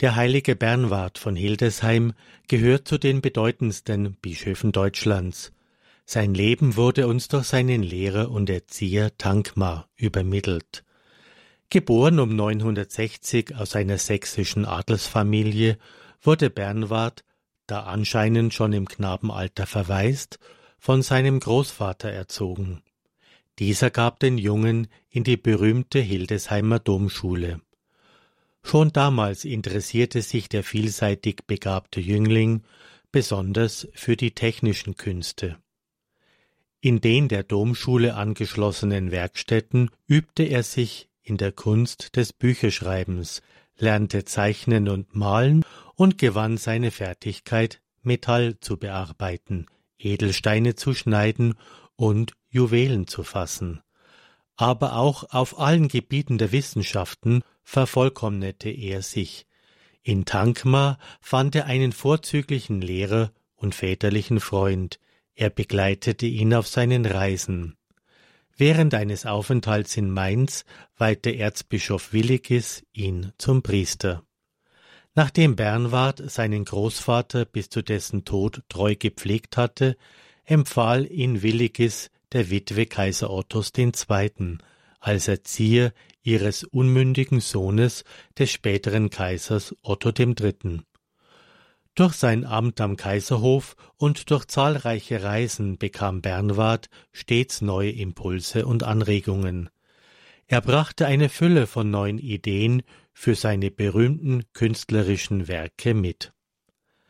Der heilige Bernward von Hildesheim gehört zu den bedeutendsten Bischöfen Deutschlands. Sein Leben wurde uns durch seinen Lehrer und Erzieher Tankmar übermittelt. Geboren um 960 aus einer sächsischen Adelsfamilie, wurde Bernward, da anscheinend schon im Knabenalter verwaist, von seinem Großvater erzogen. Dieser gab den Jungen in die berühmte Hildesheimer Domschule. Schon damals interessierte sich der vielseitig begabte Jüngling besonders für die technischen Künste. In den der Domschule angeschlossenen Werkstätten übte er sich in der Kunst des Bücherschreibens, lernte Zeichnen und Malen und gewann seine Fertigkeit, Metall zu bearbeiten, Edelsteine zu schneiden und Juwelen zu fassen. Aber auch auf allen Gebieten der Wissenschaften vervollkommnete er sich. In Tankma fand er einen vorzüglichen Lehrer und väterlichen Freund, er begleitete ihn auf seinen Reisen. Während eines Aufenthalts in Mainz weihte Erzbischof Willigis ihn zum Priester. Nachdem Bernward seinen Großvater bis zu dessen Tod treu gepflegt hatte, empfahl ihn Willigis der Witwe Kaiser Ottos II. als Erzieher ihres unmündigen Sohnes des späteren Kaisers Otto III. Durch sein Amt am Kaiserhof und durch zahlreiche Reisen bekam Bernward stets neue Impulse und Anregungen. Er brachte eine Fülle von neuen Ideen für seine berühmten künstlerischen Werke mit.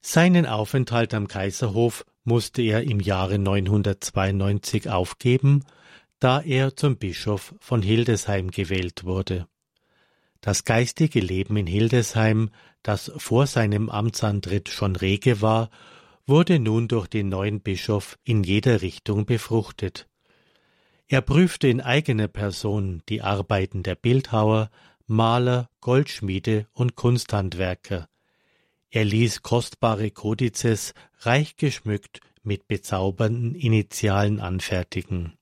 Seinen Aufenthalt am Kaiserhof musste er im Jahre 992 aufgeben, da er zum Bischof von Hildesheim gewählt wurde. Das geistige Leben in Hildesheim das vor seinem Amtsantritt schon rege war, wurde nun durch den neuen Bischof in jeder Richtung befruchtet. Er prüfte in eigener Person die Arbeiten der Bildhauer, Maler, Goldschmiede und Kunsthandwerker. Er ließ kostbare Kodizes reich geschmückt mit bezaubernden Initialen anfertigen.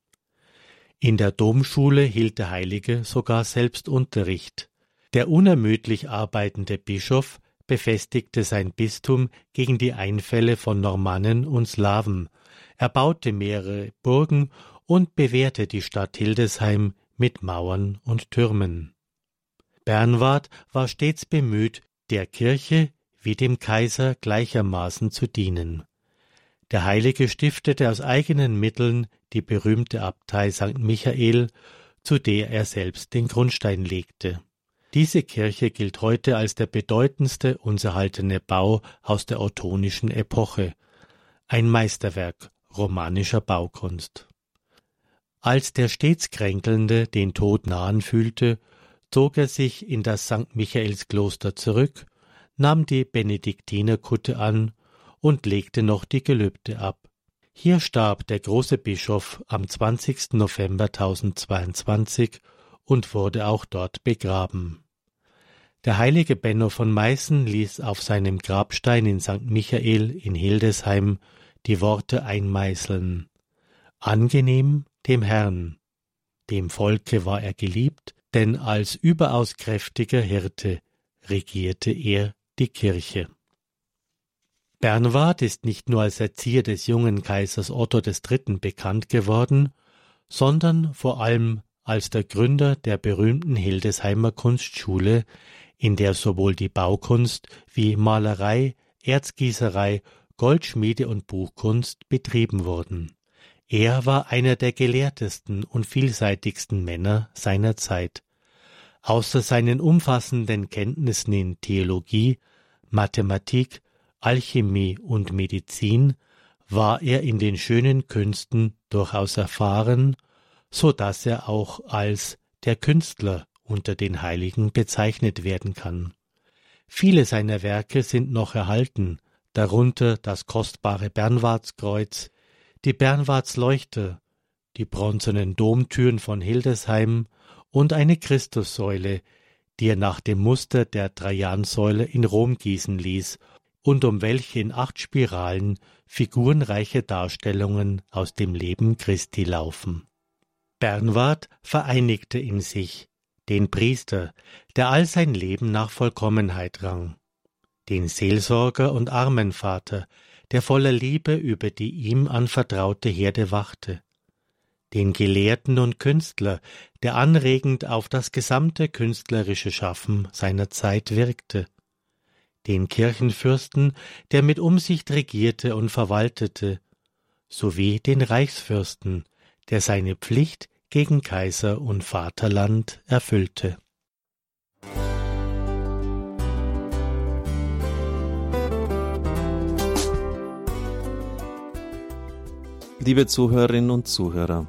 In der Domschule hielt der Heilige sogar selbst Unterricht. Der unermüdlich arbeitende Bischof befestigte sein Bistum gegen die Einfälle von Normannen und Slawen, er baute mehrere Burgen und bewehrte die Stadt Hildesheim mit Mauern und Türmen. Bernward war stets bemüht, der Kirche wie dem Kaiser gleichermaßen zu dienen. Der Heilige stiftete aus eigenen Mitteln die berühmte Abtei St. Michael, zu der er selbst den Grundstein legte. Diese Kirche gilt heute als der bedeutendste uns erhaltene Bau aus der ottonischen Epoche, ein Meisterwerk romanischer Baukunst. Als der stets Kränkelnde den Tod nahen fühlte, zog er sich in das St. Michaelskloster zurück, nahm die Benediktinerkutte an und legte noch die Gelübde ab. Hier starb der große Bischof am 20. November 1022 und wurde auch dort begraben. Der heilige Benno von Meißen ließ auf seinem Grabstein in St. Michael in Hildesheim die Worte einmeißeln Angenehm dem Herrn. Dem Volke war er geliebt, denn als überaus kräftiger Hirte regierte er die Kirche. Bernward ist nicht nur als Erzieher des jungen Kaisers Otto III. bekannt geworden, sondern vor allem als der Gründer der berühmten Hildesheimer Kunstschule, in der sowohl die Baukunst wie Malerei, Erzgießerei, Goldschmiede und Buchkunst betrieben wurden. Er war einer der gelehrtesten und vielseitigsten Männer seiner Zeit. Außer seinen umfassenden Kenntnissen in Theologie, Mathematik, Alchemie und Medizin war er in den schönen Künsten durchaus erfahren, so dass er auch als der Künstler unter den Heiligen bezeichnet werden kann. Viele seiner Werke sind noch erhalten, darunter das kostbare Bernwardskreuz, die Bernwardsleuchter, die bronzenen Domtüren von Hildesheim und eine Christussäule, die er nach dem Muster der Trajansäule in Rom gießen ließ und um welche in acht Spiralen figurenreiche Darstellungen aus dem Leben Christi laufen. Bernward vereinigte in sich den Priester, der all sein Leben nach Vollkommenheit rang, den Seelsorger und Armenvater, der voller Liebe über die ihm anvertraute Herde wachte, den Gelehrten und Künstler, der anregend auf das gesamte künstlerische Schaffen seiner Zeit wirkte, den Kirchenfürsten, der mit Umsicht regierte und verwaltete, sowie den Reichsfürsten, der seine Pflicht gegen Kaiser und Vaterland erfüllte. Liebe Zuhörerinnen und Zuhörer,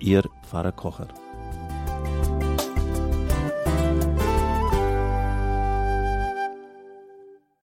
Ihr Pfarrer Kocher.